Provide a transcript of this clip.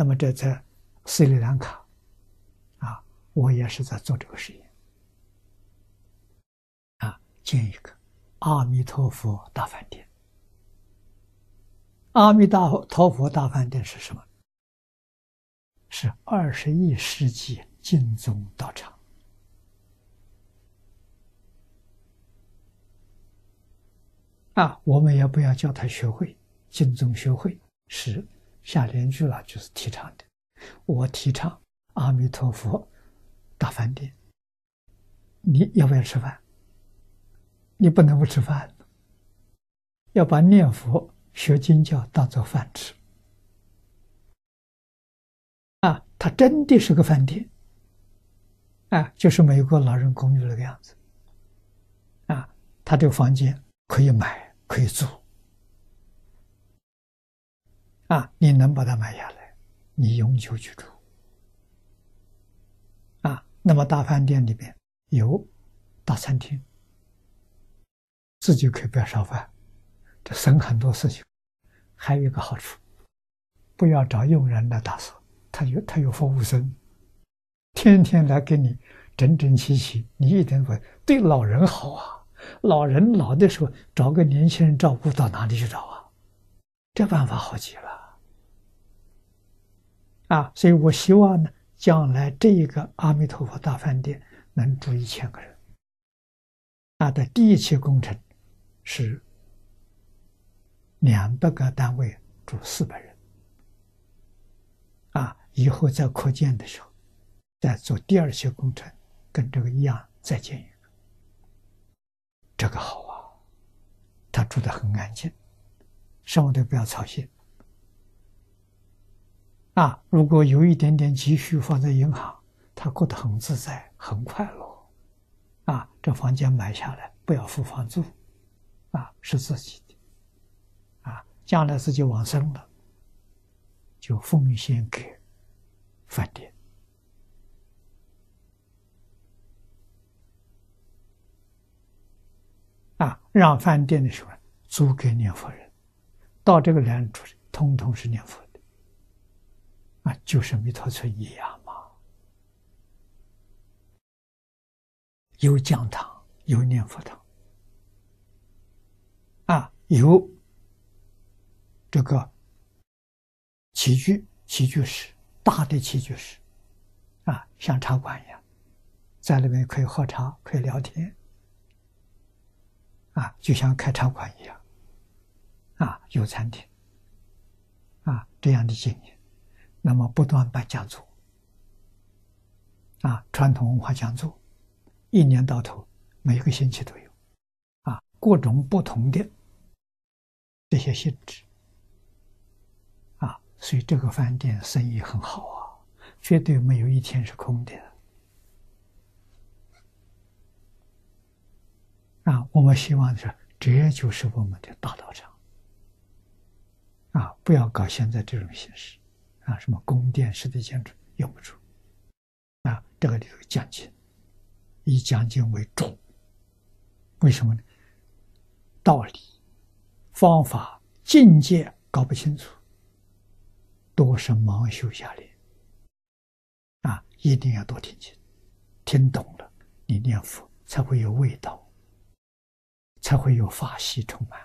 那么这在斯里兰卡，啊，我也是在做这个实验，啊，建一个阿弥陀佛大饭店。阿弥陀佛大饭店是什么？是二十一世纪净宗道场。啊，我们也不要叫他学会，净宗学会是下联句了，就是提倡的。我提倡阿弥陀佛大饭店。你要不要吃饭？你不能不吃饭，要把念佛、学经教当做饭吃。啊，它真的是个饭店。啊，就是美国老人公寓那个样子。啊，他这个房间可以买，可以租。啊，你能把它买下来，你永久居住。啊，那么大饭店里边有大餐厅，自己可以不要烧饭，这省很多事情。还有一个好处，不要找佣人来打扫。他有他有服务生，天天来给你整整齐齐，你一点不对老人好啊！老人老的时候找个年轻人照顾，到哪里去找啊？这办法好极了啊！所以我希望呢，将来这一个阿弥陀佛大饭店能住一千个人。啊的第一期工程是两百个单位住四百人。啊。以后再扩建的时候，再做第二期工程，跟这个一样，再建一个。这个好啊，他住的很安静，什么都不要操心。啊，如果有一点点积蓄放在银行，他过得很自在，很快乐。啊，这房间买下来不要付房租，啊，是自己的。啊，将来自己往生了，就奉献给。饭店啊，让饭店的时候租给念佛人，到这个人住，通通是念佛的就是弥陀村一样嘛。有讲堂，有念佛堂。啊，有这个起居起居室。大的起居室，啊，像茶馆一样，在里面可以喝茶，可以聊天，啊，就像开茶馆一样，啊，有餐厅，啊，这样的经验，那么不断办讲座，啊，传统文化讲座，一年到头每个星期都有，啊，各种不同的这些性质。啊所以这个饭店生意很好啊，绝对没有一天是空的。啊，我们希望是，这就是我们的大道场。啊，不要搞现在这种形式，啊，什么宫殿式的建筑用不出。啊，这个里头讲经，以讲经为主。为什么呢？道理、方法、境界搞不清楚。多是盲修下来，啊，一定要多听经，听懂了，你念佛才会有味道，才会有法喜充满。